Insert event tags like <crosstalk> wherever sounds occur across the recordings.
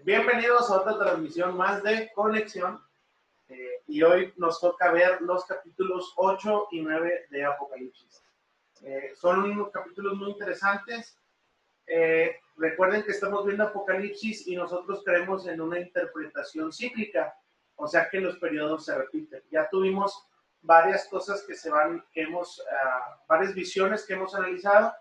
Eh, bienvenidos a otra transmisión más de Conexión. Eh, y hoy nos toca ver los capítulos 8 y 9 de Apocalipsis. Eh, son unos capítulos muy interesantes. recuerden que estamos viendo Apocalipsis y nosotros creemos en una interpretación cíclica, o sea que los periodos se repiten. Ya tuvimos varias cosas que se van, que hemos, ah, varias visiones que hemos analizado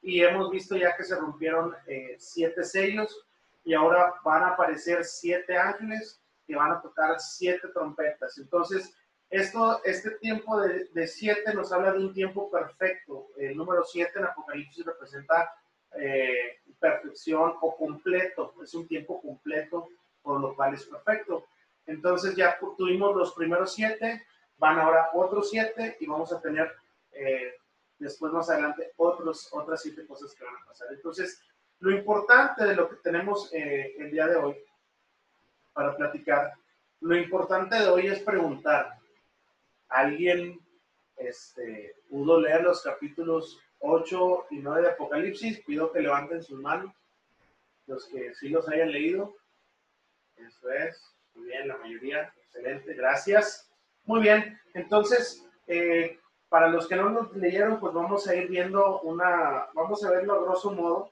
y hemos visto ya que se rompieron eh, siete sellos y ahora van a aparecer siete ángeles que van a tocar siete trompetas. Entonces, esto, este tiempo de, de siete nos habla de un tiempo perfecto. El número siete en Apocalipsis representa eh, perfección o completo. Es un tiempo completo, por lo cual es perfecto. Entonces ya tuvimos los primeros siete, van ahora otros siete y vamos a tener eh, después más adelante otros, otras siete cosas que van a pasar. Entonces, lo importante de lo que tenemos eh, el día de hoy para platicar, lo importante de hoy es preguntar, ¿alguien este, pudo leer los capítulos 8 y 9 de Apocalipsis? Pido que levanten sus manos, los que sí los hayan leído. Eso es, muy bien, la mayoría, excelente, gracias. Muy bien, entonces, eh, para los que no nos leyeron, pues vamos a ir viendo una, vamos a verlo a grosso modo.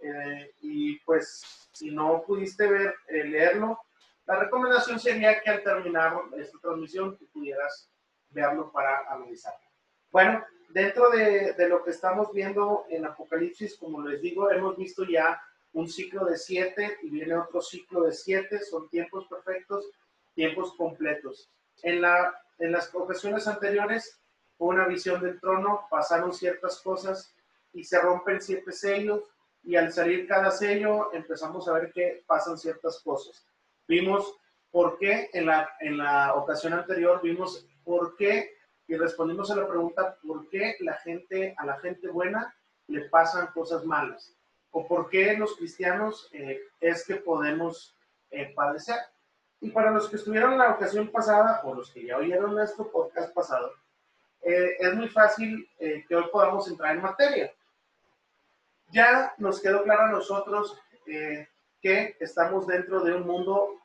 Eh, y pues si no pudiste ver, eh, leerlo, la recomendación sería que al terminar esta transmisión tú pudieras verlo para analizarlo. Bueno, dentro de, de, lo que estamos viendo en Apocalipsis, como les digo, hemos visto ya un ciclo de siete y viene otro ciclo de siete, son tiempos perfectos, tiempos completos. En, la, en las profesiones anteriores una visión del trono, pasaron ciertas cosas y se rompen siete sellos y al salir cada sello empezamos a ver que pasan ciertas cosas. Vimos por qué en la, en la ocasión anterior, vimos por qué y respondimos a la pregunta por qué la gente, a la gente buena le pasan cosas malas o por qué los cristianos eh, es que podemos eh, padecer. Y para los que estuvieron en la ocasión pasada o los que ya oyeron nuestro podcast pasado, eh, es muy fácil eh, que hoy podamos entrar en materia. Ya nos quedó claro a nosotros eh, que estamos dentro de un mundo,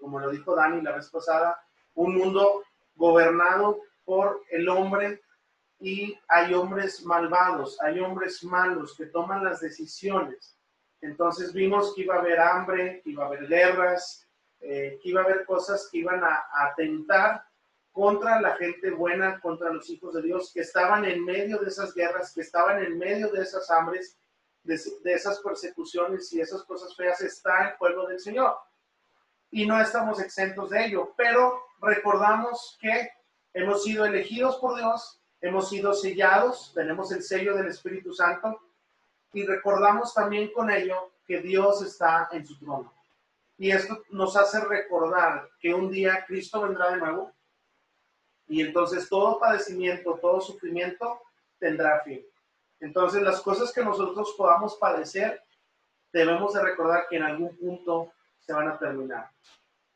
como lo dijo Dani la vez pasada, un mundo gobernado por el hombre y hay hombres malvados, hay hombres malos que toman las decisiones. Entonces vimos que iba a haber hambre, que iba a haber guerras, que iba a haber cosas que iban a atentar contra la gente buena, contra los hijos de Dios, que estaban en medio de esas guerras, que estaban en medio de esas hambres, de, esas persecuciones y esas cosas feas, está el pueblo del Señor. Y no estamos exentos de ello, pero recordamos que hemos sido elegidos por Dios, hemos sido sellados, tenemos el sello del Espíritu Santo y recordamos también con ello que Dios está en su trono. Y esto nos hace recordar que un día Cristo vendrá de nuevo y entonces todo padecimiento, todo sufrimiento tendrá fin. Entonces las cosas que nosotros podamos padecer, debemos de recordar que en algún punto se van a terminar.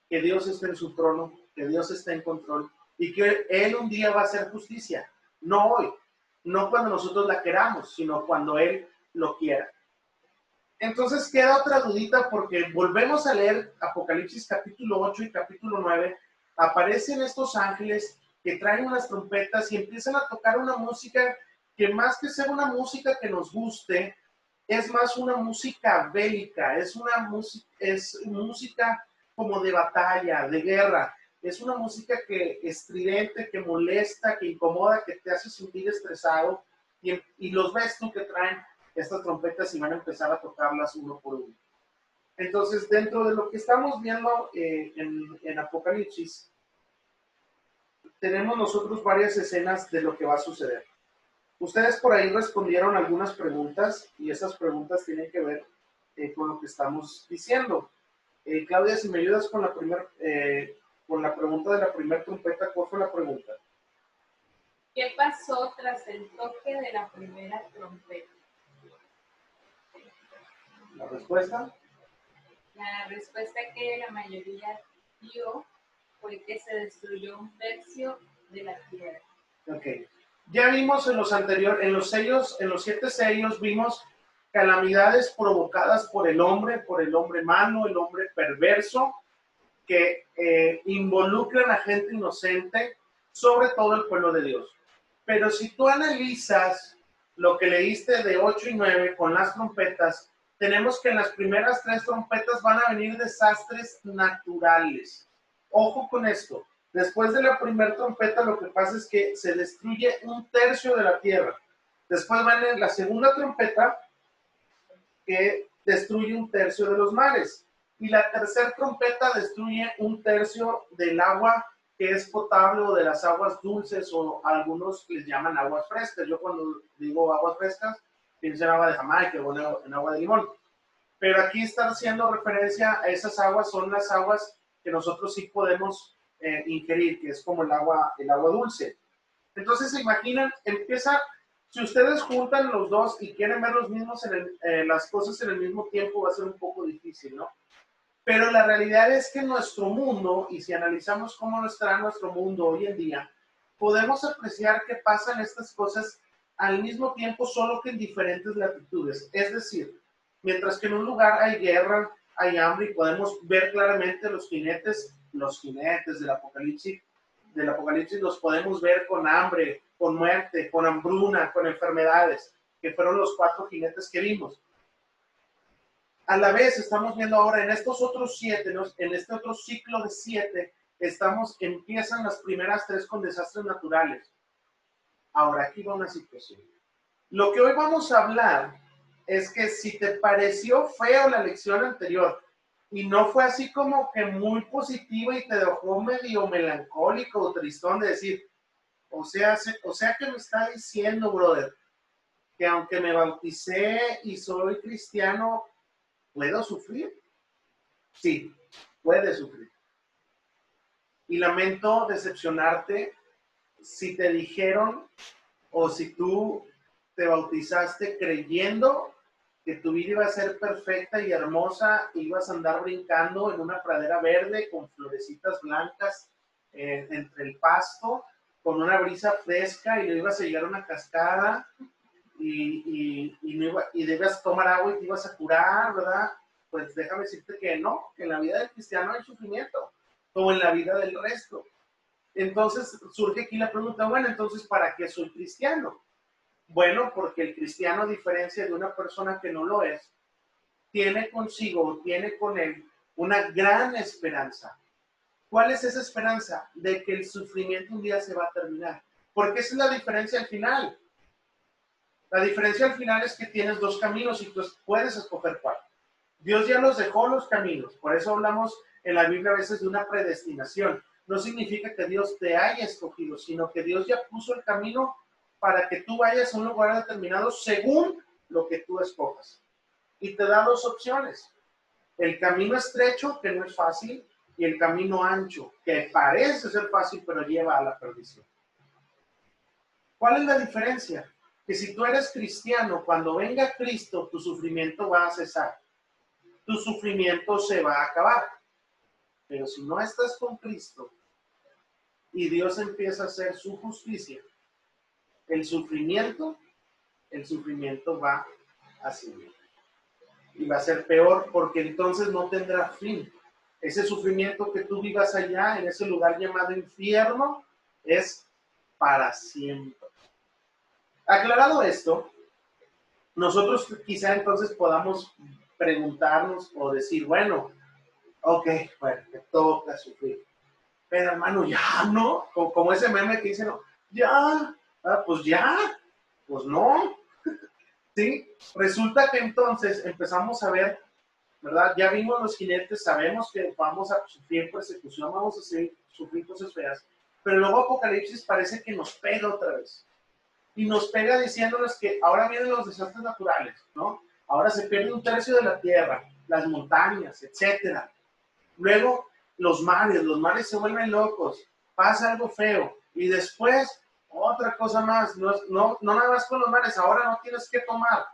Que Dios esté en su trono, que Dios esté en control y que Él un día va a hacer justicia. No hoy, no cuando nosotros la queramos, sino cuando Él lo quiera. Entonces queda otra dudita porque volvemos a leer Apocalipsis capítulo 8 y capítulo 9. Aparecen estos ángeles que traen unas trompetas y empiezan a tocar una música que más que ser una música que nos guste, es más una música bélica, es una es música como de batalla, de guerra. Es una música que estridente, que molesta, que incomoda, que te hace sentir estresado. Y, y los ves tú que traen estas trompetas y van a empezar a tocarlas uno por uno. Entonces, dentro de lo que estamos viendo eh, en, en Apocalipsis, tenemos nosotros varias escenas de lo que va a suceder. Ustedes por ahí respondieron algunas preguntas y esas preguntas tienen que ver eh, con lo que estamos diciendo. Eh, Claudia, si me ayudas con la, primer, eh, con la pregunta de la primera trompeta, ¿cuál fue la pregunta? ¿Qué pasó tras el toque de la primera trompeta? ¿La respuesta? La respuesta que la mayoría dio fue que se destruyó un tercio de la tierra. Ok. Ya vimos en los anteriores, en los sellos, en los siete sellos, vimos calamidades provocadas por el hombre, por el hombre malo, el hombre perverso, que eh, involucran a gente inocente, sobre todo el pueblo de Dios. Pero si tú analizas lo que leíste de 8 y 9 con las trompetas, tenemos que en las primeras tres trompetas van a venir desastres naturales. Ojo con esto. Después de la primera trompeta lo que pasa es que se destruye un tercio de la tierra. Después viene la segunda trompeta que destruye un tercio de los mares. Y la tercera trompeta destruye un tercio del agua que es potable o de las aguas dulces o algunos les llaman aguas frescas. Yo cuando digo aguas frescas, pienso en agua de Jamaica o en agua de limón. Pero aquí está haciendo referencia a esas aguas, son las aguas que nosotros sí podemos eh, ingerir, que es como el agua, el agua dulce. Entonces, se imaginan, empieza, si ustedes juntan los dos y quieren ver los mismos en eh, las cosas en el mismo tiempo, va a ser un poco difícil, ¿no? Pero la realidad es que nuestro mundo, y si analizamos cómo estará nuestro mundo hoy en día, podemos apreciar que pasan estas cosas al mismo tiempo, solo que en diferentes latitudes. Es decir, mientras que en un lugar hay guerra, hay hambre y podemos ver claramente los jinetes, los jinetes del apocalipsis, del apocalipsis los podemos ver con hambre, con muerte, con hambruna, con enfermedades, que fueron los cuatro jinetes que vimos a la vez estamos viendo ahora en estos otros siete, en este otro ciclo de siete, estamos, empiezan las primeras tres con desastres naturales. Ahora aquí va una situación. Lo que hoy vamos a hablar es que si te pareció feo la lección anterior y no fue así como que muy positiva y te dejó medio melancólico o tristón de decir, o sea, o sea que me está diciendo, brother, que aunque me bauticé y soy cristiano, ¿Puedo sufrir? Sí, puedes sufrir. Y lamento decepcionarte si te dijeron o si tú te bautizaste creyendo que tu vida iba a ser perfecta y hermosa, ibas a andar brincando en una pradera verde con florecitas blancas eh, entre el pasto, con una brisa fresca y le ibas a llegar a una cascada y, y, no y debes tomar agua y te ibas a curar, ¿verdad? Pues déjame decirte que no, que en la vida del cristiano hay sufrimiento, como en la vida del resto. Entonces surge aquí la pregunta, bueno, entonces, ¿para qué soy cristiano? Bueno, porque el cristiano, a diferencia de una persona que no lo es, tiene consigo, tiene con él una gran esperanza. ¿Cuál es esa esperanza? De que el sufrimiento un día se va a terminar. Porque esa es la diferencia al final. La diferencia al final es que tienes dos caminos y tú puedes escoger cuál. Dios ya nos dejó los caminos, por eso hablamos en la Biblia a veces de una predestinación. No significa que Dios te haya escogido, sino que Dios ya puso el camino para que tú vayas a un lugar determinado según lo que tú escojas. Y te da dos opciones. El camino estrecho, que no es fácil, y el camino ancho, que parece ser fácil, pero lleva a la perdición. ¿Cuál es la diferencia? que si tú eres cristiano, cuando venga Cristo, tu sufrimiento va a cesar. Tu sufrimiento se va a acabar. Pero si no estás con Cristo y Dios empieza a hacer su justicia, el sufrimiento, el sufrimiento va a seguir. Y va a ser peor porque entonces no tendrá fin. Ese sufrimiento que tú vivas allá, en ese lugar llamado infierno, es para siempre. Aclarado esto, nosotros quizá entonces podamos preguntarnos o decir, bueno, ok, bueno, te toca sufrir. Pero hermano, ya, ¿no? Como, ese meme que dice, no, ya, ah, pues ya, pues no. <laughs> ¿Sí? Resulta que entonces empezamos a ver, ¿verdad? Ya vimos los jinetes, sabemos que vamos a sufrir persecución, vamos a sufrir cosas feas, pero luego Apocalipsis parece que nos pega otra vez y nos pega diciéndonos que ahora vienen los desastres naturales, ¿no? Ahora se pierde un tercio de la tierra, las montañas, etcétera. Luego los mares, los mares se vuelven locos, pasa algo feo y después otra cosa más, no, no, no nada más con los mares, ahora no tienes que tomar,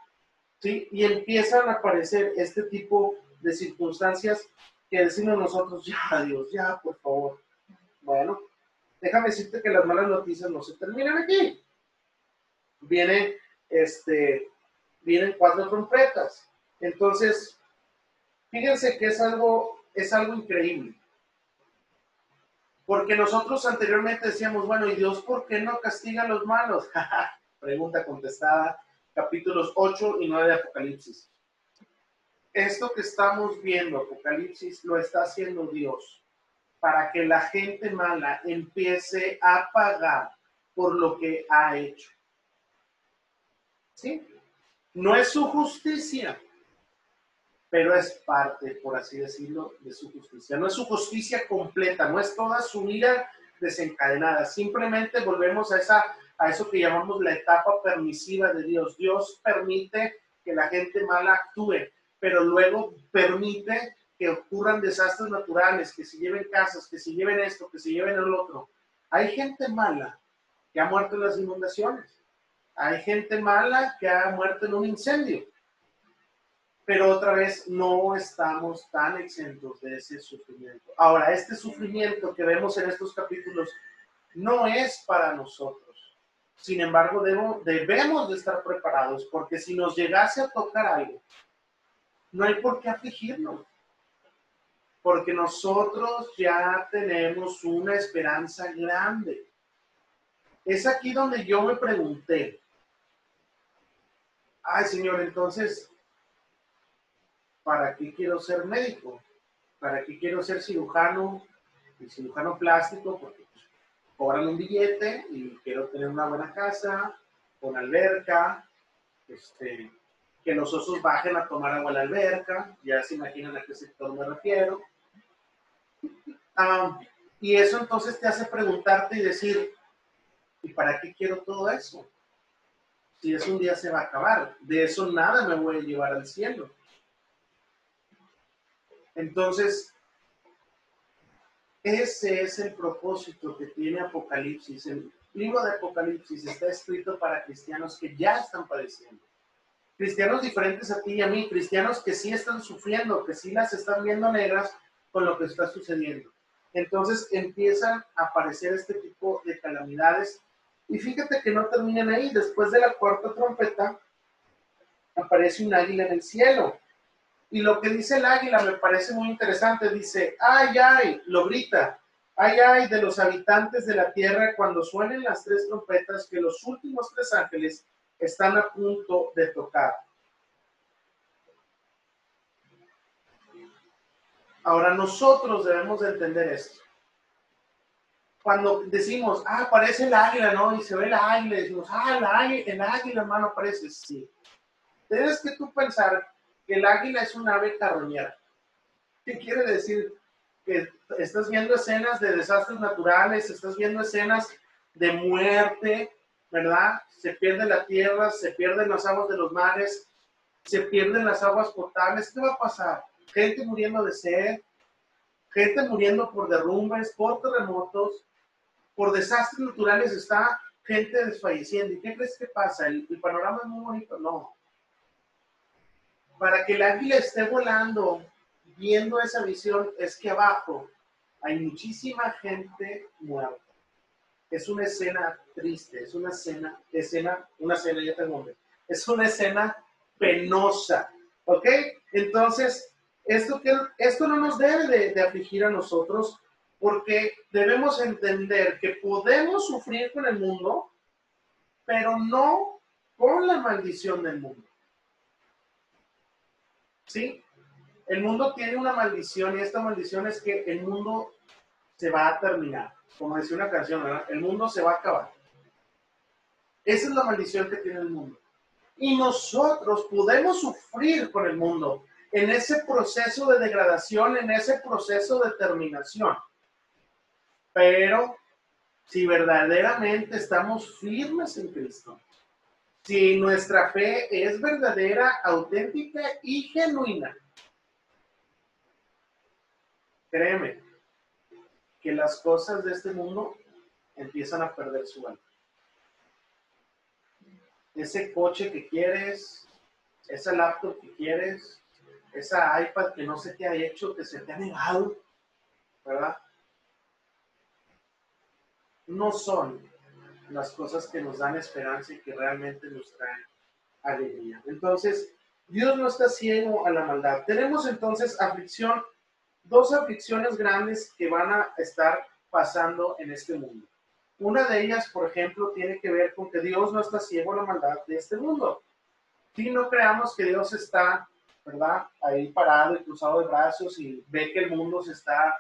¿sí? Y empiezan a aparecer este tipo de circunstancias que decimos nosotros, ya Dios, ya por favor. Bueno, déjame decirte que las malas noticias no se terminan aquí viene este, vienen cuatro trompetas. Entonces, fíjense que es algo, es algo increíble. Porque nosotros anteriormente decíamos, bueno, ¿y Dios por qué no castiga a los malos? <laughs> Pregunta contestada, capítulos 8 y 9 de Apocalipsis. Esto que estamos viendo, Apocalipsis, lo está haciendo Dios para que la gente mala empiece a pagar por lo que ha hecho. ¿Sí? No es su justicia, pero es parte, por así decirlo, de su justicia. No es su justicia completa, no es toda su vida desencadenada. Simplemente volvemos a, esa, a eso que llamamos la etapa permisiva de Dios. Dios permite que la gente mala actúe, pero luego permite que ocurran desastres naturales, que se lleven casas, que se lleven esto, que se lleven el otro. Hay gente mala que ha muerto en las inundaciones. Hay gente mala que ha muerto en un incendio pero otra vez no estamos tan exentos de ese sufrimiento. Ahora, este sufrimiento que vemos en estos capítulos no es para nosotros. Sin embargo, debemos de estar preparados porque si nos llegase a tocar algo, no hay por qué afligirnos. Porque nosotros ya tenemos una esperanza grande. Es aquí donde yo me pregunté, ay Señor, entonces ¿para qué quiero ser médico? ¿Para qué quiero ser cirujano y cirujano plástico? Porque pues, cobran un billete y quiero tener una buena casa, con alberca, este, que los osos bajen a tomar agua a la alberca, ya se imaginan a qué sector me refiero. Ah, y eso entonces te hace preguntarte y decir, ¿y para qué quiero todo eso? Si eso un día se va a acabar, de eso nada me voy a llevar al cielo. Entonces, ese es el propósito que tiene Apocalipsis. El libro de Apocalipsis está escrito para cristianos que ya están padeciendo. Cristianos diferentes a ti y a mí, cristianos que sí están sufriendo, que sí las están viendo negras con lo que está sucediendo. Entonces empiezan a aparecer este tipo de calamidades. Y fíjate que no terminan ahí. Después de la cuarta trompeta, aparece un águila en el cielo. Y lo que dice el águila me parece muy interesante. Dice, ay, ay, lo grita. Ay, ay de los habitantes de la tierra cuando suenen las tres trompetas que los últimos tres ángeles están a punto de tocar. Ahora nosotros debemos de entender esto. Cuando decimos, ah, aparece el águila, ¿no? Y se ve el águila, decimos, ah, el águila, el águila, hermano, aparece. Sí. Tienes que tú pensar el águila es un ave carroñera. ¿Qué quiere decir? Que estás viendo escenas de desastres naturales, estás viendo escenas de muerte, ¿verdad? Se pierde la tierra, se pierden las aguas de los mares, se pierden las aguas potables. ¿Qué va a pasar? Gente muriendo de sed, gente muriendo por derrumbes, por terremotos, por desastres naturales, está gente desfalleciendo. ¿Y qué crees que pasa? ¿El, el panorama es muy bonito? No para que el águila esté volando, viendo esa visión, es que abajo hay muchísima gente muerta. Es una escena triste, es una escena, escena, una escena, ya tengo nombre, es una escena penosa, ¿ok? Entonces, esto, que, esto no nos debe de, de afligir a nosotros porque debemos entender que podemos sufrir con el mundo, pero no con la maldición del mundo. ¿Sí? El mundo tiene una maldición y esta maldición es que el mundo se va a terminar. Como decía una canción, ¿verdad? El mundo se va a acabar. Esa es la maldición que tiene el mundo. Y nosotros podemos sufrir con el mundo en ese proceso de degradación, en ese proceso de terminación. Pero si verdaderamente estamos firmes en Cristo, si nuestra fe es verdadera, auténtica y genuina. Créeme que las cosas de este mundo empiezan a perder su valor. Ese coche que quieres, esa laptop que quieres, esa iPad que no se te ha hecho, que se te ha negado, ¿verdad? No son las cosas que nos dan esperanza y que realmente nos traen alegría. Entonces, Dios no está ciego a la maldad. Tenemos entonces aflicción, dos aflicciones grandes que van a estar pasando en este mundo. Una de ellas, por ejemplo, tiene que ver con que Dios no está ciego a la maldad de este mundo. Si no creamos que Dios está, ¿verdad? Ahí parado y cruzado de brazos y ve que el mundo se está,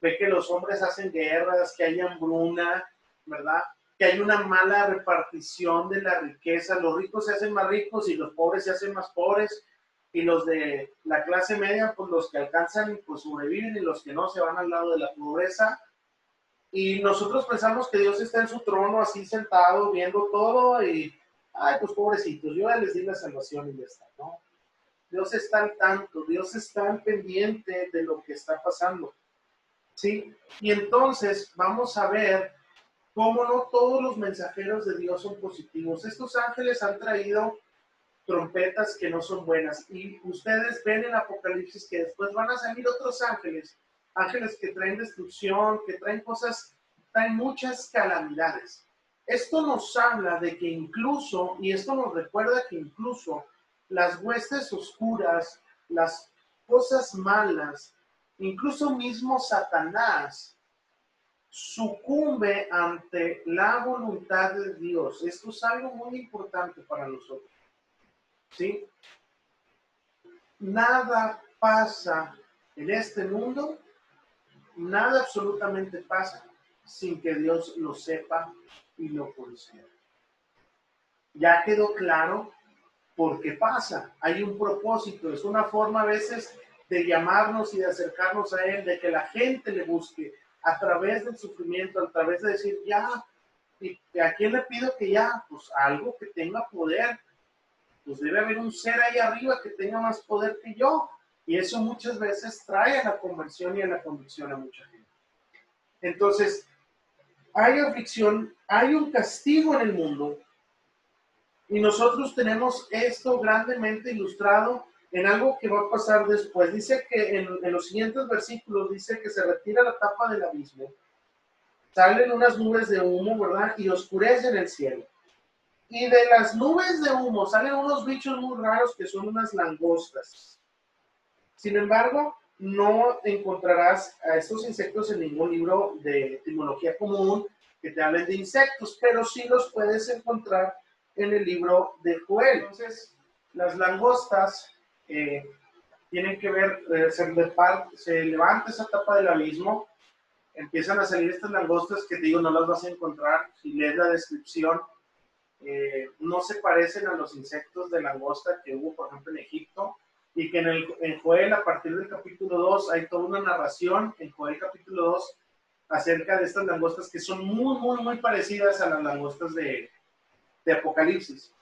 ve que los hombres hacen guerras, que hay hambruna, ¿verdad? Que hay una mala repartición de la riqueza. Los ricos se hacen más ricos y los pobres se hacen más pobres. Y los de la clase media, pues los que alcanzan, pues sobreviven y los que no se van al lado de la pobreza y nosotros pensamos que Dios está en su trono así sentado viendo todo y, ay, pues pobrecitos, yo ya les di la salvación y ya está, ¿no? Dios está al tanto, Dios está al pendiente de lo que está pasando, ¿sí? Y entonces vamos a ver cómo no todos los mensajeros de Dios son positivos. Estos ángeles han traído trompetas que no son buenas y ustedes ven en Apocalipsis que después van a salir otros ángeles ángeles que traen destrucción, que traen cosas, traen muchas calamidades. Esto nos habla de que incluso, y esto nos recuerda que incluso las huestes oscuras, las cosas malas, incluso mismo Satanás, sucumbe ante la voluntad de Dios. Esto es algo muy importante para nosotros. ¿Sí? Nada pasa en este mundo nada absolutamente pasa sin que Dios lo sepa y lo considere. Ya quedó claro por qué pasa. Hay un propósito, es una forma a veces de llamarnos y de acercarnos a Él, de que la gente le busque a través del sufrimiento, a través de decir, ya, ¿y a quién le pido que ya? Pues algo que tenga poder. Pues debe haber un ser ahí arriba que tenga más poder que yo. Y eso muchas veces trae a la conversión y a la convicción a mucha gente. Entonces, hay aflicción, hay un castigo en el mundo y nosotros tenemos esto grandemente ilustrado en algo que va a pasar después. Dice que en, los siguientes versículos dice que se retira la tapa del abismo, salen unas nubes de humo, ¿verdad? Y oscurecen el cielo. Y de las nubes de humo salen unos bichos muy raros que son unas langostas. Sin embargo, no encontrarás a estos insectos en ningún libro de etimología común que te hablen de insectos, pero sí los puedes encontrar en el libro de Joel. Entonces, las langostas tienen que ver, eh, se, se, levanta esa tapa del abismo, empiezan a salir estas langostas que te digo, no las vas a encontrar. Si lees la descripción, eh, no se parecen a los insectos de langosta que hubo, por ejemplo, en Egipto y que en, el, en Joel, a partir del capítulo 2, hay toda una narración en Joel capítulo 2 acerca de estas langostas que son muy, muy, muy parecidas a las langostas de, de Apocalipsis.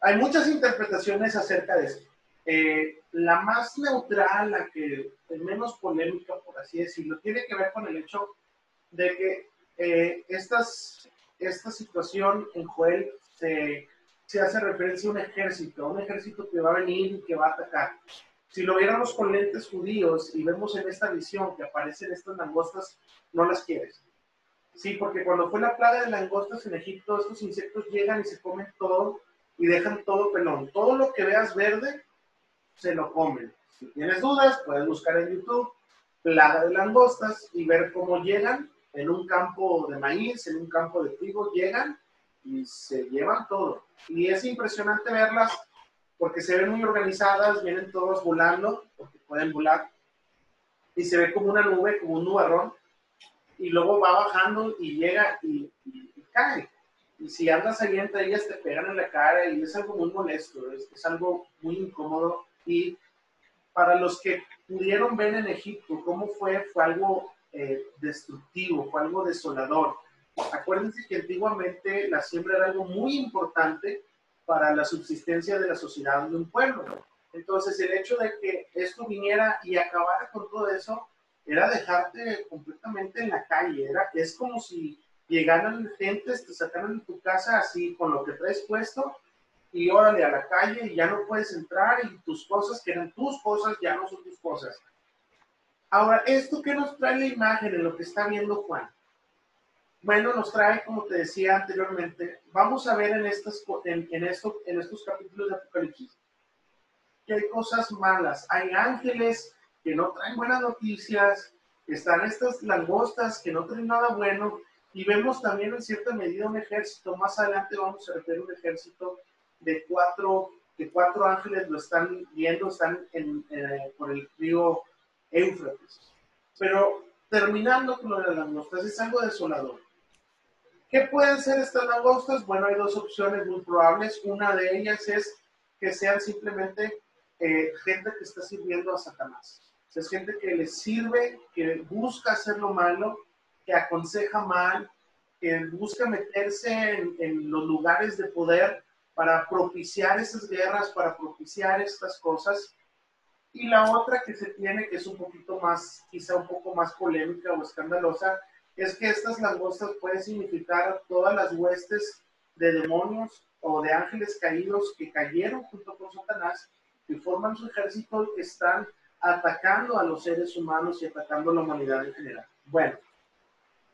Hay muchas interpretaciones acerca de esto. Eh, la más neutral, la que es menos polémica, por así decirlo, tiene que ver con el hecho de que eh, estas, esta situación en Joel se se hace referencia a un ejército, un ejército que va a venir y que va a atacar. Si lo viéramos con lentes judíos y vemos en esta visión que aparecen estas langostas, no las quieres. Sí, porque cuando fue la plaga de langostas en Egipto, estos insectos llegan y se comen todo y dejan todo pelón. Todo lo que veas verde, se lo comen. Si tienes dudas, puedes buscar en YouTube plaga de langostas y ver cómo llegan en un campo de maíz, en un campo de trigo, llegan y se llevan todo. Y es impresionante verlas porque se ven muy organizadas, vienen todos volando, porque pueden volar, y se ve como una nube, como un nubarrón, y luego va bajando y llega y, cae. Y si andas ahí entre ellas, te pegan en la cara y es algo muy molesto, es, es algo muy incómodo. Y para los que pudieron ver en Egipto cómo fue, fue algo eh, destructivo, fue algo desolador Acuérdense que antiguamente la siembra era algo muy importante para la subsistencia de la sociedad de un pueblo. Entonces, el hecho de que esto viniera y acabara con todo eso era dejarte completamente en la calle. Era, es como si llegaran gentes, te sacaran de tu casa así con lo que traes puesto y órale a la calle y ya no puedes entrar y tus cosas, que eran tus cosas, ya no son tus cosas. Ahora, ¿esto qué nos trae la imagen en lo que está viendo Juan? bueno, nos trae, como te decía anteriormente, vamos a ver en, estas, en, en, esto, en estos capítulos de Apocalipsis que hay cosas malas. Hay ángeles que no traen buenas noticias, están estas langostas que no traen nada bueno, y vemos también en cierta medida un ejército. Más adelante vamos a ver un ejército de cuatro, de cuatro ángeles lo están viendo, están en, eh, por el río Éufrates. Pero terminando con lo de las langostas, es algo desolador. ¿Qué pueden ser estas langostas? Bueno, hay dos opciones muy probables. Una de ellas es que sean simplemente eh, gente que está sirviendo a Satanás. Es gente que le sirve, que busca hacer lo malo, que aconseja mal, que busca meterse en, en los lugares de poder para propiciar esas guerras, para propiciar estas cosas. Y la otra que se tiene, que es un poquito más, quizá un poco más polémica o escandalosa, es que estas langostas pueden significar todas las huestes de demonios o de ángeles caídos que cayeron junto con Satanás, que forman su ejército y que están atacando a los seres humanos y atacando a la humanidad en general. Bueno,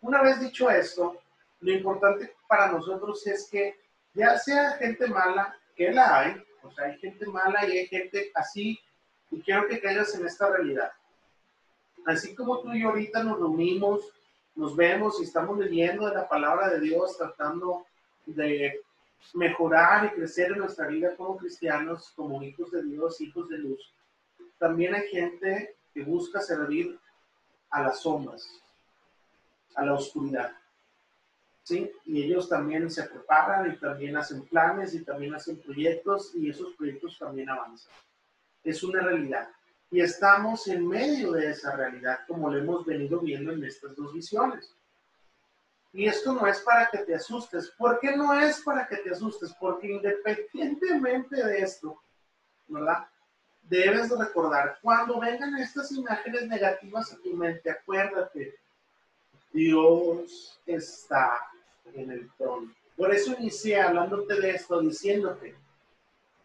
una vez dicho esto, lo importante para nosotros es que ya sea gente mala, que la hay, o sea, hay gente mala y hay gente así, y quiero que caigas en esta realidad. Así como tú y yo ahorita nos reunimos, nos vemos y estamos leyendo de la palabra de Dios, tratando de mejorar y crecer en nuestra vida como cristianos, como hijos de Dios, hijos de luz. También hay gente que busca servir a las sombras, a la oscuridad. ¿Sí? Y ellos también se preparan y también hacen planes y también hacen proyectos y esos proyectos también avanzan. Es una realidad. Y estamos en medio de esa realidad, como lo hemos venido viendo en estas dos visiones. Y esto no es para que te asustes. ¿Por qué no es para que te asustes? Porque independientemente de esto, ¿verdad? Debes recordar, cuando vengan estas imágenes negativas a tu mente, acuérdate, Dios está en el trono. Por eso inicié hablándote de esto, diciéndote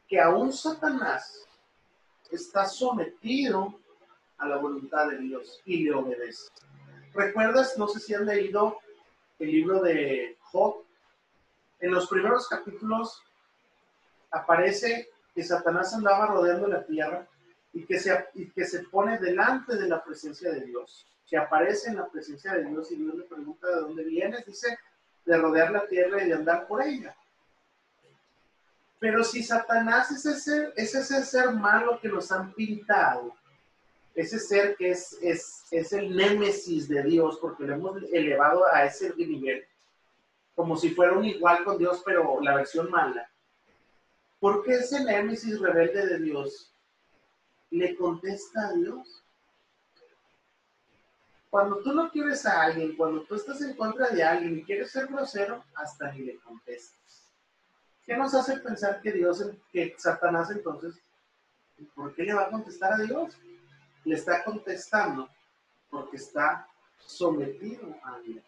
que aún Satanás está sometido a la voluntad de Dios y le obedece. ¿Recuerdas? No sé si han leído el libro de Job. En los primeros capítulos aparece que Satanás andaba rodeando la tierra y que, se, y que se pone delante de la presencia de Dios que aparece en la presencia de Dios y Dios le pregunta de dónde vienes, dice, de rodear la tierra y de andar por ella. Pero si Satanás es ese, es ese ser malo que nos han pintado, ese ser que es, es, es el némesis de Dios, porque lo hemos elevado a ese nivel, como si fuera un igual con Dios, pero la versión mala. ¿Por qué ese némesis rebelde de Dios le contesta a Dios? Cuando tú no quieres a alguien, cuando tú estás en contra de alguien y quieres ser grosero, hasta ni le contestas. ¿Qué nos hace pensar que Dios, que Satanás entonces, ¿por qué le va a contestar a Dios? Le está contestando porque está sometido a Dios.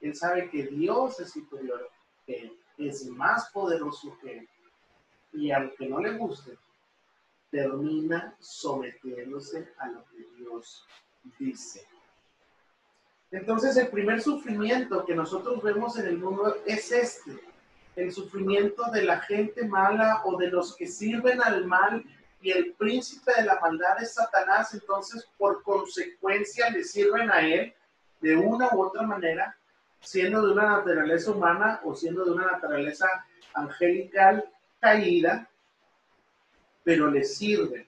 Él sabe que Dios es superior, que es más poderoso que él. Y aunque no le guste, termina sometiéndose a lo que Dios dice. Entonces el primer sufrimiento que nosotros vemos en el mundo es este, el sufrimiento de la gente mala o de los que sirven al mal y el príncipe de la maldad es Satanás, entonces por consecuencia le sirven a él de una u otra manera, siendo de una naturaleza humana o siendo de una naturaleza angelical caída, pero le sirven.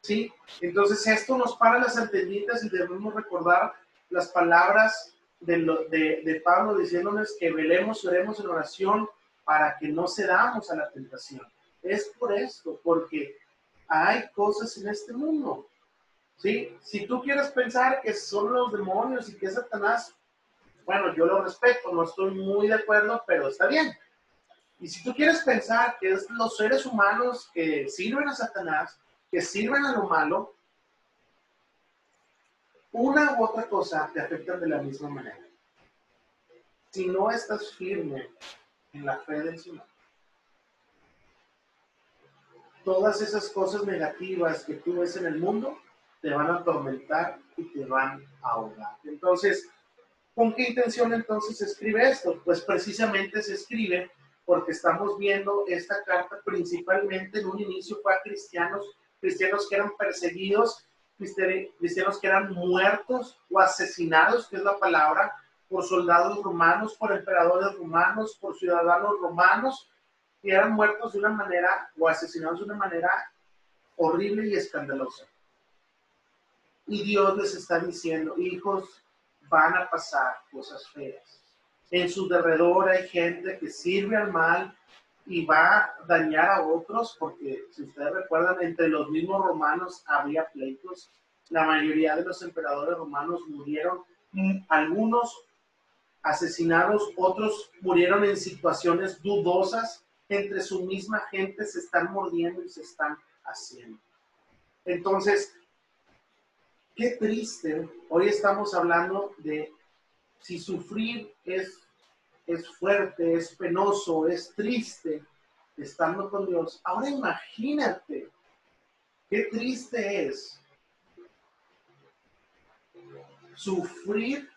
¿Sí? Entonces esto nos para las antenitas y debemos recordar las palabras de, de, Pablo diciéndonos que velemos y oremos en oración para que no cedamos a la tentación. Es por esto, porque hay cosas en este mundo. ¿sí? Si tú quieres pensar que son los demonios y que Satanás, bueno, yo lo respeto, no estoy muy de acuerdo, pero está bien. Y si tú quieres pensar que es los seres humanos que sirven a Satanás, que sirven a lo malo, una u otra cosa te afectan de la misma manera. Si no estás firme en la fe del Señor, todas esas cosas negativas que tú ves en el mundo te van a atormentar y te van a ahogar. Entonces, ¿Con qué intención entonces se escribe esto? Pues precisamente se escribe porque estamos viendo esta carta principalmente en un inicio fue a cristianos, cristianos que eran perseguidos, cristianos que eran muertos o asesinados, que es la palabra, por soldados romanos, por emperadores romanos, por ciudadanos romanos, que eran muertos de una manera o asesinados de una manera horrible y escandalosa. Y Dios les está diciendo, hijos, van a pasar cosas feas. En su derredor hay gente que sirve al mal y va a dañar a otros, porque si ustedes recuerdan, entre los mismos romanos había pleitos. La mayoría de los emperadores romanos murieron, algunos asesinados, otros murieron en situaciones dudosas. Entre su misma gente se están mordiendo y se están haciendo. Entonces, qué triste. Hoy estamos hablando de si sufrir es es fuerte, es penoso, es triste estando con Dios. Ahora imagínate qué triste es sufrir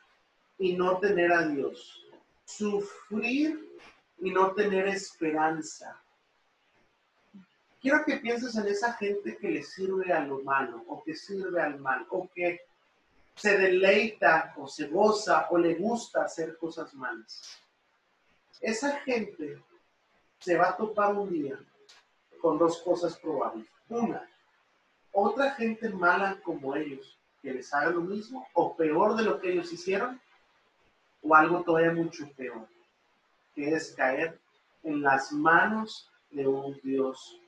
y no tener a Dios. Sufrir y no tener esperanza. Quiero que pienses en esa gente que le sirve a lo malo o que sirve al mal o que se deleita o se goza o le gusta hacer cosas malas. Esa gente se va a topar un día con dos cosas probables. Una, otra gente mala como ellos, que les haga lo mismo o peor de lo que ellos hicieron, o algo todavía mucho peor, que es caer en las manos de un Dios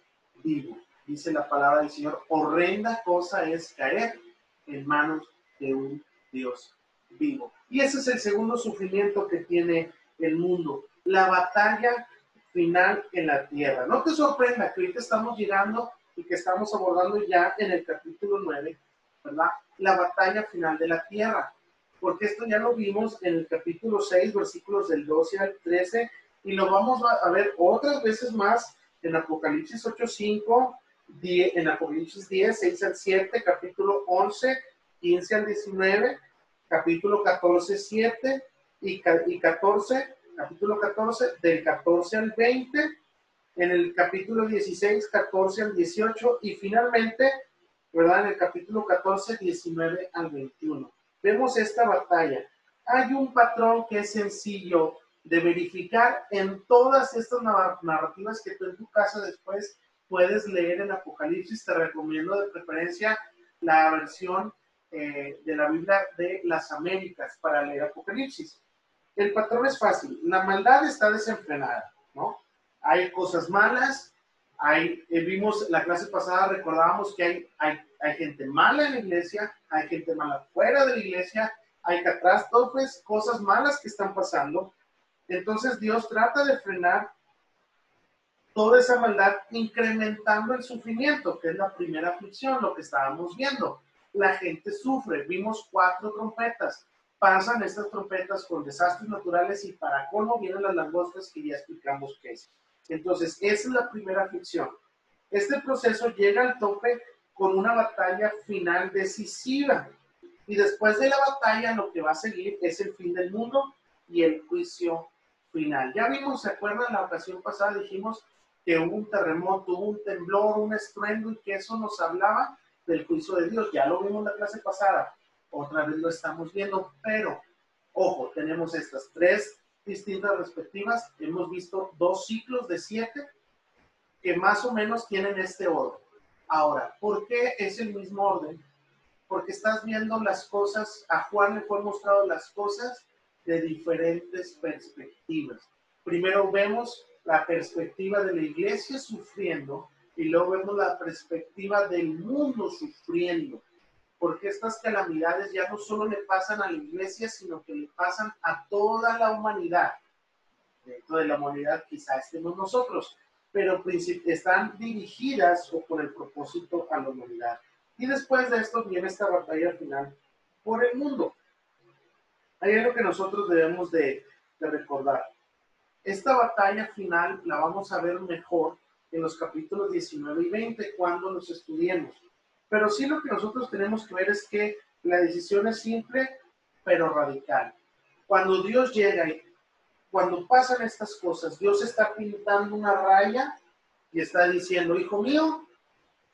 vivo. Dice la palabra del Señor, horrenda cosa es caer en manos de un Dios vivo. Y ese es el segundo sufrimiento que tiene el mundo la batalla final en la tierra. No te sorprenda que ahorita estamos llegando y que estamos abordando ya en el capítulo 9, ¿verdad? La batalla final de la tierra. Porque esto ya lo vimos en el capítulo 6, versículos del 12 al 13, y lo vamos a ver otras veces más en Apocalipsis 8, 5, en Apocalipsis 10, 6 al 7, capítulo 11, 15 al 19, capítulo 14, 7 y, y 14, capítulo 14, del 14 al 20, en el capítulo 16, 14 al 18 y finalmente, ¿verdad? En el capítulo 14, 19 al 21. Vemos esta batalla. Hay un patrón que es sencillo de verificar en todas estas narrativas que tú en tu casa después puedes leer en Apocalipsis. Te recomiendo de preferencia la versión eh, de la Biblia de las Américas para leer Apocalipsis. El patrón es fácil. La maldad está desenfrenada, ¿no? Hay cosas malas, hay, eh, vimos la clase pasada, recordábamos que hay, hay, hay, gente mala en la iglesia, hay gente mala fuera de la iglesia, hay catástrofes, cosas malas que están pasando. Entonces Dios trata de frenar toda esa maldad incrementando el sufrimiento, que es la primera aflicción, lo que estábamos viendo. La gente sufre, vimos cuatro trompetas, pasan estas trompetas con desastres naturales y para cómo vienen las langostas que ya explicamos qué es. Entonces, esa es la primera aflicción. Este proceso llega al tope con una batalla final decisiva. Y después de la batalla lo que va a seguir es el fin del mundo y el juicio final. Ya vimos, ¿se acuerdan? La ocasión pasada dijimos que hubo un terremoto, un temblor, un estruendo y que eso nos hablaba del juicio de Dios. Ya lo vimos en la clase pasada otra vez lo estamos viendo, pero ojo, tenemos estas tres distintas perspectivas. Hemos visto dos ciclos de siete que más o menos tienen este orden. Ahora, ¿por qué es el mismo orden? Porque estás viendo las cosas, a Juan le fue mostrado las cosas de diferentes perspectivas. Primero vemos la perspectiva de la iglesia sufriendo y luego vemos la perspectiva del mundo sufriendo porque estas calamidades ya no solo le pasan a la iglesia, sino que le pasan a toda la humanidad. Dentro de la humanidad quizá estemos nosotros, pero están dirigidas o con el propósito a la humanidad. Y después de esto viene esta batalla final por el mundo. Hay algo que nosotros debemos de, de recordar. Esta batalla final la vamos a ver mejor en los capítulos 19 y 20 cuando los estudiemos. Pero sí lo que nosotros tenemos que ver es que la decisión es simple, pero radical. cuando Dios llega y cuando pasan estas cosas, Dios está pintando una raya y está diciendo, hijo mío,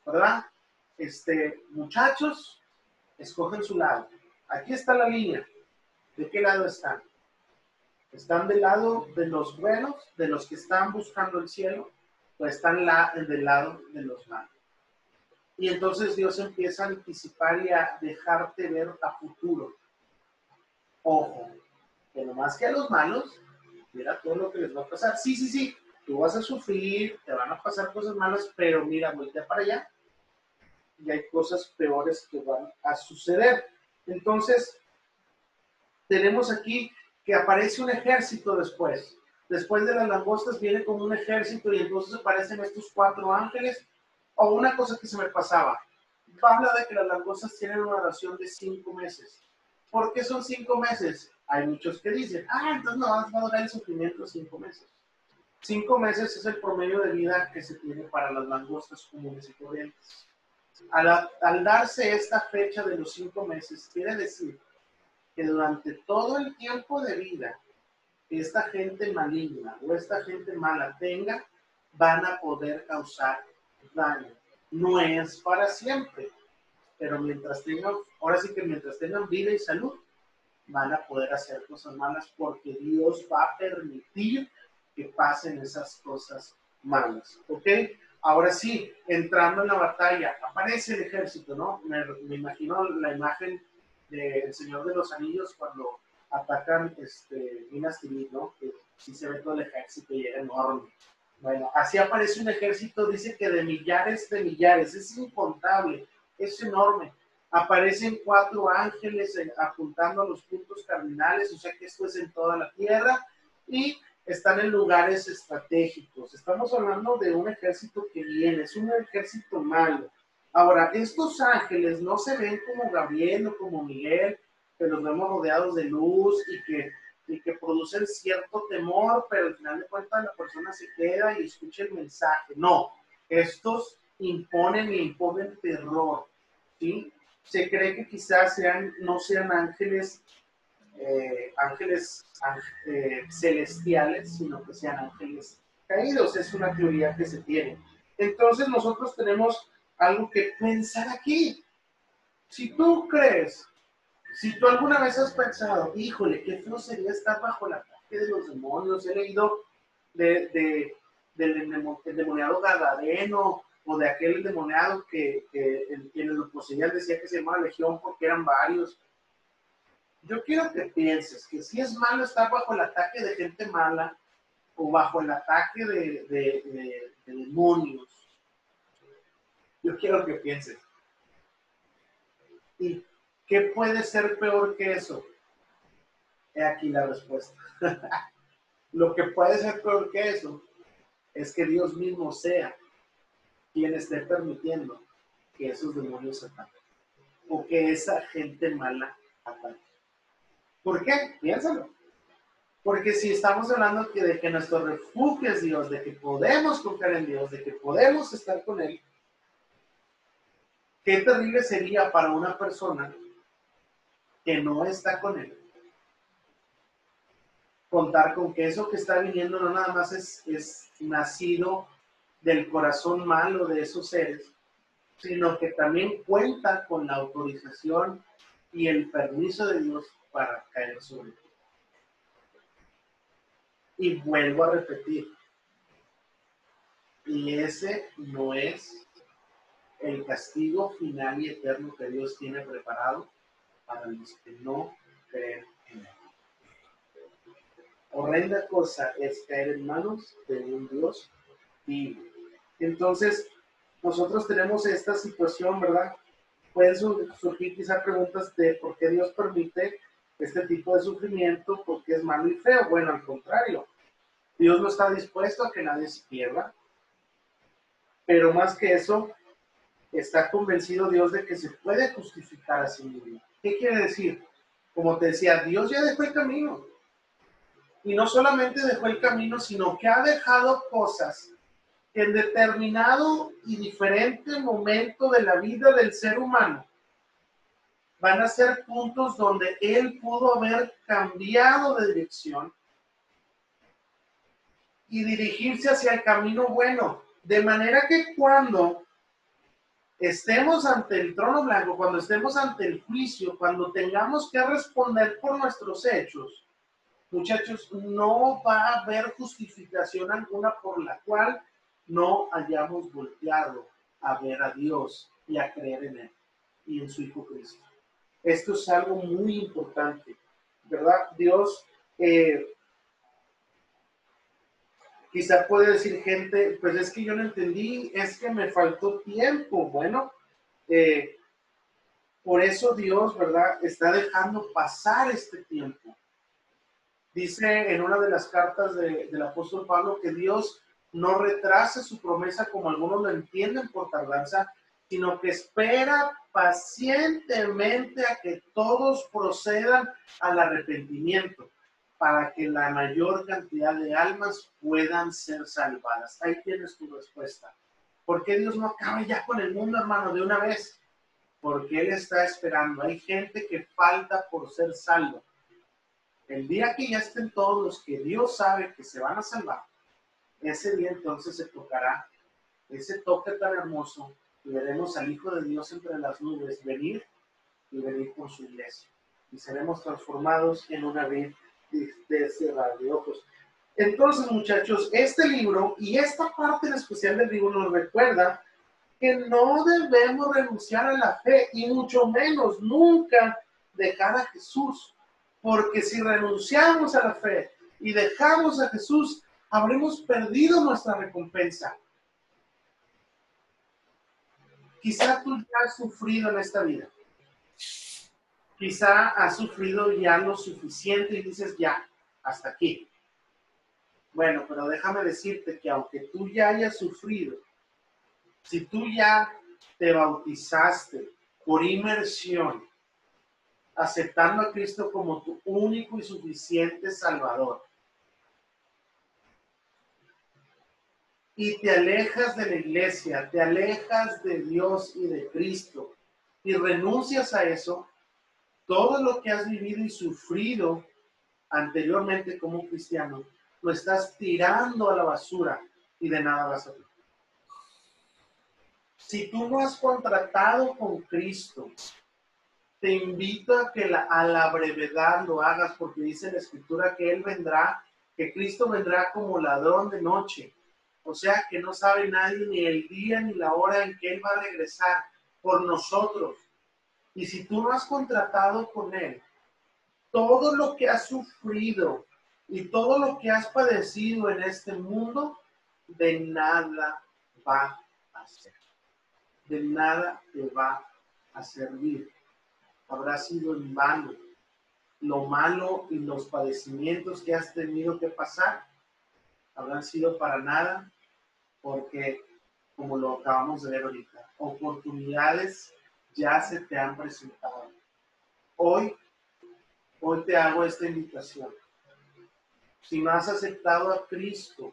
¿verdad? Este, muchachos, escogen su lado. Aquí está la línea. ¿De qué lado están? ¿Están del lado de los buenos, de los que están buscando el cielo? ¿O están la, del lado de los malos? Y entonces Dios empieza a anticipar y a dejarte ver a futuro. Ojo, que más que a los malos, mira todo lo que les va a pasar. Sí, sí, sí, tú vas a sufrir, te van a pasar cosas malas, pero mira, voltea para allá y hay cosas peores que van a suceder. Entonces, tenemos aquí que aparece un ejército después. Después de las langostas viene como un ejército y entonces aparecen estos cuatro ángeles. O una cosa que se me pasaba, habla de que las langostas tienen una oración de cinco meses. ¿Por qué son cinco meses? Hay muchos que dicen, ah, entonces no va a durar el sufrimiento cinco meses. Cinco meses es el promedio de vida que se tiene para las langostas comunes y corrientes. Al, al darse esta fecha de los cinco meses, quiere decir que durante todo el tiempo de vida que esta gente maligna o esta gente mala tenga, van a poder causar daño. No es para siempre, pero mientras tengan, ahora sí que mientras tengan vida y salud, van a poder hacer cosas malas porque Dios va a permitir que pasen esas cosas malas. ¿Ok? Ahora sí, entrando en la batalla, aparece el ejército, ¿no? Me, me imagino la imagen del Señor de los Anillos cuando atacan este, Minas Tirith, ¿no? Que sí se ve todo el ejército y era enorme. Bueno, así aparece un ejército, dice que de millares de millares, es incontable, es enorme aparecen cuatro ángeles eh, apuntando a los puntos cardinales, o sea que esto es en toda la tierra, y están en lugares estratégicos. Estamos hablando de un ejército que viene, es un ejército malo. Ahora, estos ángeles no se ven como Gabriel o como Miguel, que los vemos rodeados de luz y que, y que producen cierto temor, pero al final de cuentas la persona se queda y escucha el mensaje. No, estos imponen y imponen terror, ¿sí? se cree que quizás sean, no sean ángeles, eh, ángeles eh, celestiales, sino que sean ángeles caídos. Es una teoría que se tiene. Entonces nosotros tenemos algo que pensar aquí. Si tú crees, si tú alguna vez has pensado, híjole, qué feo sería estar bajo el ataque de los demonios, he leído de, de, del endemoniado Gadareno, o de aquel endemoniado que, que el oposición decía que se llamaba Legión porque eran varios. Yo quiero que pienses que si es malo estar bajo el ataque de gente mala o bajo el ataque de, de, demonios, yo quiero que pienses. ¿Y qué puede ser peor que eso? He aquí la respuesta. <laughs> Lo que puede ser peor que eso es que Dios mismo sea quien esté permitiendo que esos demonios ataquen o que esa gente mala ataque. ¿Por qué? Piénsalo. Porque si estamos hablando de que nuestro refugio es Dios, de que podemos confiar en Dios, de que podemos estar con Él, qué terrible sería para una persona que no está con Él. Contar con que eso que está viniendo no nada más es, es nacido del corazón malo de esos seres, sino que también cuenta con la autorización y el permiso de Dios para caer sobre ti. Y vuelvo a repetir, y ese no es el castigo final y eterno que Dios tiene preparado para los que no creen en Él. Horrenda cosa es caer en manos de un Dios vivo entonces, nosotros tenemos esta situación, ¿verdad? Pueden surgir quizás preguntas de por qué Dios permite este tipo de sufrimiento, porque es malo y feo. Bueno, al contrario, Dios no está dispuesto a que nadie se pierda, pero más que eso, está convencido Dios de que se puede justificar a sí mismo. ¿Qué quiere decir? Como te decía, Dios ya dejó el camino. Y no solamente dejó el camino, sino que ha dejado cosas en determinado y diferente momento de la vida del ser humano van a ser puntos donde él pudo haber cambiado de dirección y dirigirse hacia el camino bueno. De manera que cuando estemos ante el trono blanco, cuando estemos ante el juicio, cuando tengamos que responder por nuestros hechos, muchachos, no va a haber justificación alguna por la cual no hayamos volteado a ver a Dios y a creer en Él y en su Hijo Cristo. Esto es algo muy importante, ¿verdad? Dios, eh, quizá puede decir gente, pues es que yo no entendí, es que me faltó tiempo. Bueno, eh, por eso Dios, ¿verdad? Está dejando pasar este tiempo. Dice en una de las cartas del apóstol Pablo que Dios no retrasa su promesa como algunos lo entienden por tardanza, sino que espera pacientemente a que todos procedan al arrepentimiento para que la mayor cantidad de almas puedan ser salvadas. Ahí tienes tu respuesta. ¿Por qué Dios no acaba ya con el mundo, hermano, de una vez? Porque Él está esperando. Hay gente que falta por ser salvo. El día que ya estén todos los que Dios sabe que se van a salvar, ese día entonces se tocará ese toque tan hermoso y veremos al Hijo de Dios entre las nubes venir y venir por su iglesia. Y seremos transformados en una vida de, cerrar de ojos. Entonces, muchachos, este libro y esta parte en especial del libro nos recuerda que no debemos renunciar a la fe y mucho menos nunca dejar a Jesús. Porque si renunciamos a la fe y dejamos a Jesús, habremos perdido nuestra recompensa. Quizá tú ya has sufrido en esta vida. Quizá has sufrido ya lo suficiente y dices, ya, hasta aquí. Bueno, pero déjame decirte que aunque tú ya hayas sufrido, si tú ya te bautizaste por inmersión, aceptando a Cristo como tu único y suficiente Salvador, y te alejas de la iglesia, te alejas de Dios y de Cristo y renuncias a eso, todo lo que has vivido y sufrido anteriormente como cristiano, lo estás tirando a la basura y de nada vas a ver. Si tú no has contratado con Cristo, te invito a que a la brevedad lo hagas porque dice la escritura que Él vendrá, que Cristo vendrá como ladrón de noche o sea que no sabe nadie ni el día ni la hora en que Él va a regresar por nosotros. Y si tú no has contratado con Él, todo lo que has sufrido y todo lo que has padecido en este mundo, de nada va a ser. De nada te va a servir. Habrá sido en vano. Lo malo y los padecimientos que has tenido que pasar habrán sido para nada porque, como lo acabamos de ver ahorita, oportunidades ya se te han presentado. Hoy, hoy te hago esta invitación. Si no has aceptado a Cristo,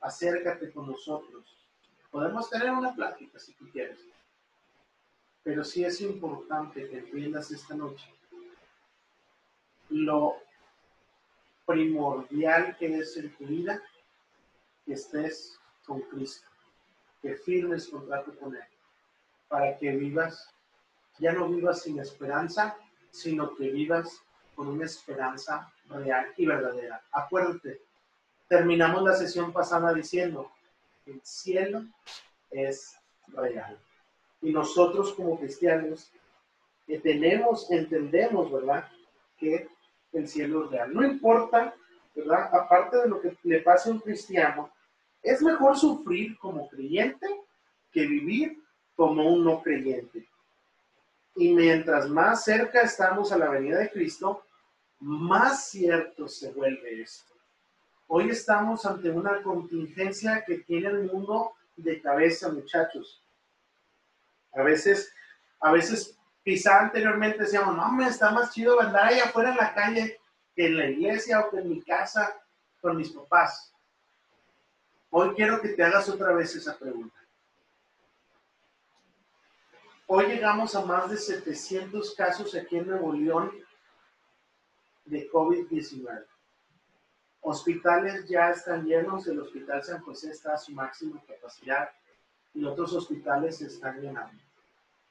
acércate con nosotros. Podemos tener una plática si tú quieres. Pero sí es importante que entiendas esta noche lo primordial que es en tu vida que estés con Cristo, que firmes contrato con Él, para que vivas, ya no vivas sin esperanza, sino que vivas con una esperanza real y verdadera. Acuérdate, terminamos la sesión pasada diciendo, el cielo es real. Y nosotros como cristianos tenemos, entendemos, ¿verdad? Que el cielo es real. No importa, ¿verdad? Aparte de lo que le pase a un cristiano, es mejor sufrir como creyente que vivir como un no creyente. Y mientras más cerca estamos a la venida de Cristo, más cierto se vuelve esto. Hoy estamos ante una contingencia que tiene el mundo de cabeza, muchachos. A veces, a veces, quizá anteriormente decíamos, no, me está más chido andar ahí afuera en la calle que en la iglesia o que en mi casa con mis papás. Hoy quiero que te hagas otra vez esa pregunta. Hoy llegamos a más de 700 casos aquí en Nuevo León de COVID-19. Hospitales ya están llenos, el Hospital San José está a su máxima capacidad y otros hospitales se están llenando.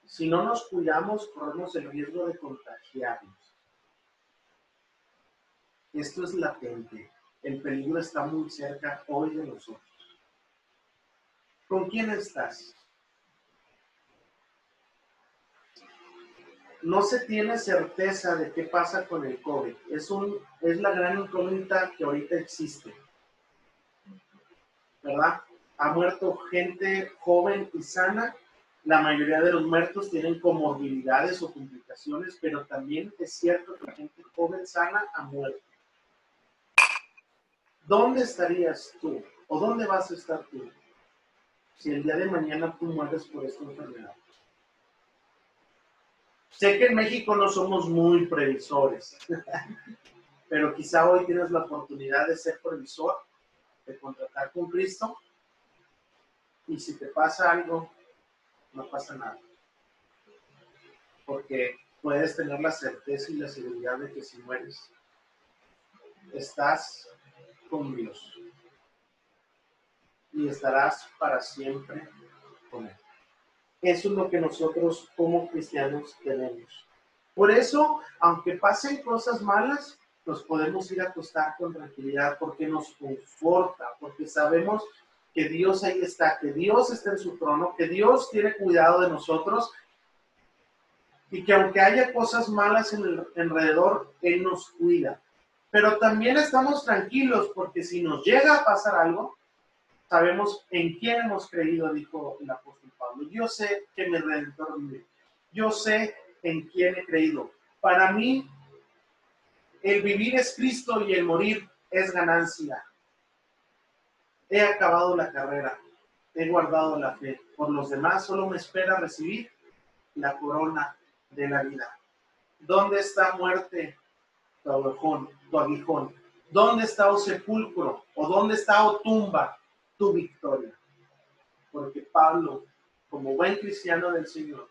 Si no nos cuidamos, corremos el riesgo de contagiarnos. Esto es latente. El peligro está muy cerca hoy de nosotros. ¿Con quién estás? No se tiene certeza de qué pasa con el COVID. Es, un, es la gran incógnita que ahorita existe. ¿Verdad? Ha muerto gente joven y sana. La mayoría de los muertos tienen comorbilidades o complicaciones, pero también es cierto que la gente joven sana ha muerto. ¿dónde estarías tú? ¿O dónde vas a estar tú? Si el día de mañana tú mueres por esta enfermedad. Sé que en México no somos muy previsores, <laughs> pero quizá hoy tienes la oportunidad de ser previsor, de contratar con Cristo, y si te pasa algo, no pasa nada. Porque puedes tener la certeza y la seguridad de que si mueres, estás con Dios y estarás para siempre con Él. Eso es lo que nosotros como cristianos tenemos. Por eso, aunque pasen cosas malas, nos podemos ir a acostar con tranquilidad porque nos conforta, porque sabemos que Dios ahí está, que Dios está en su trono, que Dios tiene cuidado de nosotros y que aunque haya cosas malas en el alrededor, Él nos cuida. Pero también estamos tranquilos porque si nos llega a pasar algo, sabemos en quién hemos creído, dijo el apóstol Pablo. Yo sé que mi redentor vive. Yo sé en quién he creído. Para mí, el vivir es Cristo y el morir es ganancia. He acabado la carrera, he guardado la fe. Por los demás solo me espera recibir la corona de la vida. ¿Dónde está muerte? tu aguijón. ¿Dónde está o sepulcro? ¿O dónde está o tumba victoria? Porque Pablo, como buen cristiano del Señor,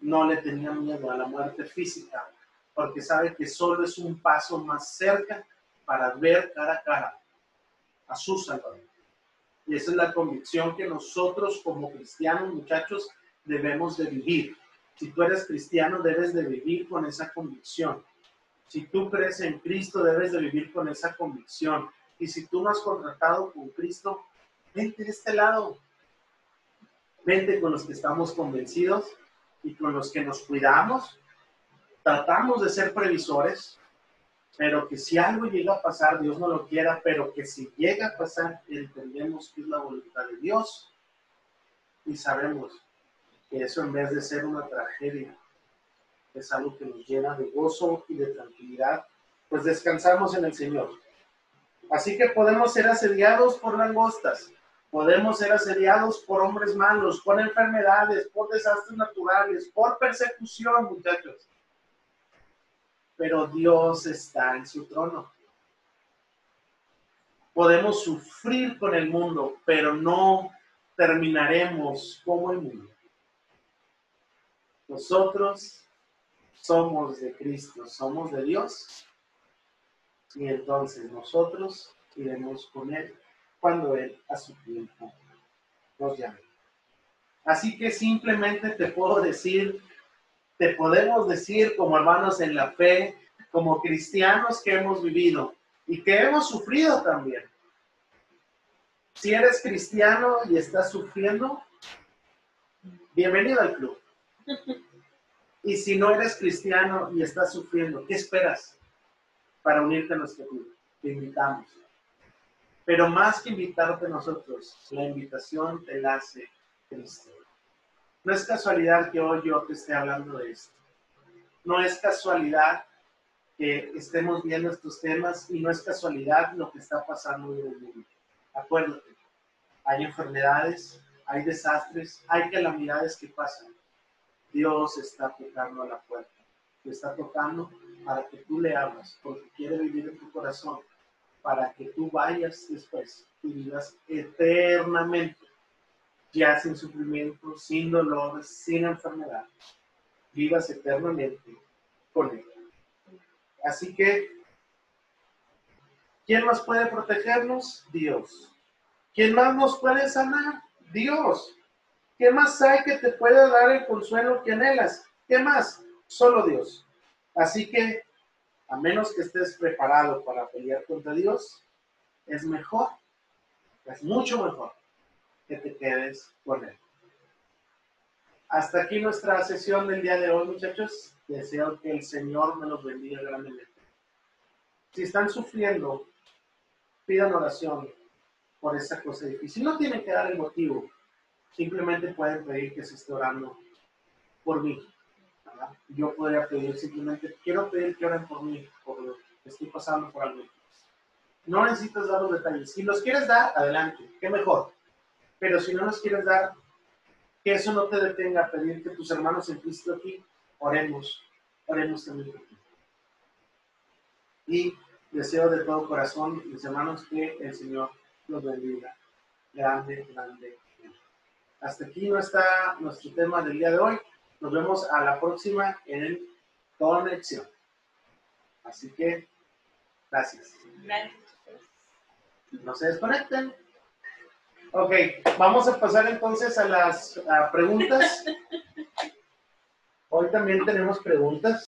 no le tenía miedo a la muerte física, porque sabe que solo es un paso más cerca para ver cara a cara a su Salvador. Y esa es la convicción que nosotros como cristianos, muchachos, debemos de vivir. Si tú eres cristiano, debes de vivir con esa convicción. Si tú crees en Cristo, debes de vivir con esa convicción. Y si tú no has contratado con Cristo, vente de este lado. Vente con los que estamos convencidos y con los que nos cuidamos. Tratamos de ser previsores, pero que si algo llega a pasar, Dios no lo quiera, pero que si llega a pasar, entendemos que es la voluntad de Dios y sabemos que eso en vez de ser una tragedia, es algo que nos llena de gozo y de tranquilidad, pues descansamos en el Señor. Así que podemos ser asediados por langostas, podemos ser asediados por hombres malos, por enfermedades, por desastres naturales, por persecución, muchachos. Pero Dios está en su trono. Podemos sufrir con el mundo, pero no terminaremos como el mundo. Nosotros somos de Cristo, somos de Dios, y entonces nosotros iremos con Él cuando Él a su tiempo nos llame. Así que simplemente te puedo decir, te podemos decir como hermanos en la fe, como cristianos que hemos vivido y que hemos sufrido también. Si eres cristiano y estás sufriendo, bienvenido al club. Y si no eres cristiano y estás sufriendo, ¿qué esperas para unirte a nuestro club? Te invitamos. Pero más que invitarte a nosotros, la invitación te la hace Cristo. No es casualidad que hoy yo te esté hablando de esto. No es casualidad que estemos viendo estos temas y no es casualidad lo que está pasando en el mundo. Acuérdate, hay enfermedades, hay desastres, hay calamidades que pasan Dios está tocando a la puerta. Te está tocando para que tú le abras, porque quiere vivir en tu corazón, para que tú vayas después y vivas eternamente ya sin sufrimiento, sin dolor, sin enfermedad, vivas eternamente con Él. Así que, ¿quién más puede protegernos? Dios. ¿Quién más nos puede sanar? Dios. ¿Qué más hay que te pueda dar el consuelo que anhelas? ¿Qué más? Solo Dios. Así que, a menos que estés preparado para pelear contra Dios, es mejor, es mucho mejor que te quedes con Él. Hasta aquí nuestra sesión del día de hoy, muchachos. Deseo que el Señor me los bendiga grandemente. Si están sufriendo, pidan oración por esa cosa difícil. No tienen que dar el motivo. Simplemente pueden pedir que se esté orando por mí. Yo podría pedir simplemente, quiero pedir que oren por mí, por lo que estoy pasando por algo. No necesitas dar los detalles. Si los quieres dar, adelante, qué mejor. Pero si no los quieres dar, que eso no te detenga a pedir que tus hermanos en Cristo aquí oremos, oremos también por ti. Y deseo de todo corazón, mis hermanos, que el Señor los bendiga. Grande, grande. Hasta aquí no está nuestro tema del día de hoy. Nos vemos a la próxima en Conexión. Así que, gracias. No se desconecten. Ok, vamos a pasar entonces a las preguntas. <laughs> Hoy también tenemos preguntas.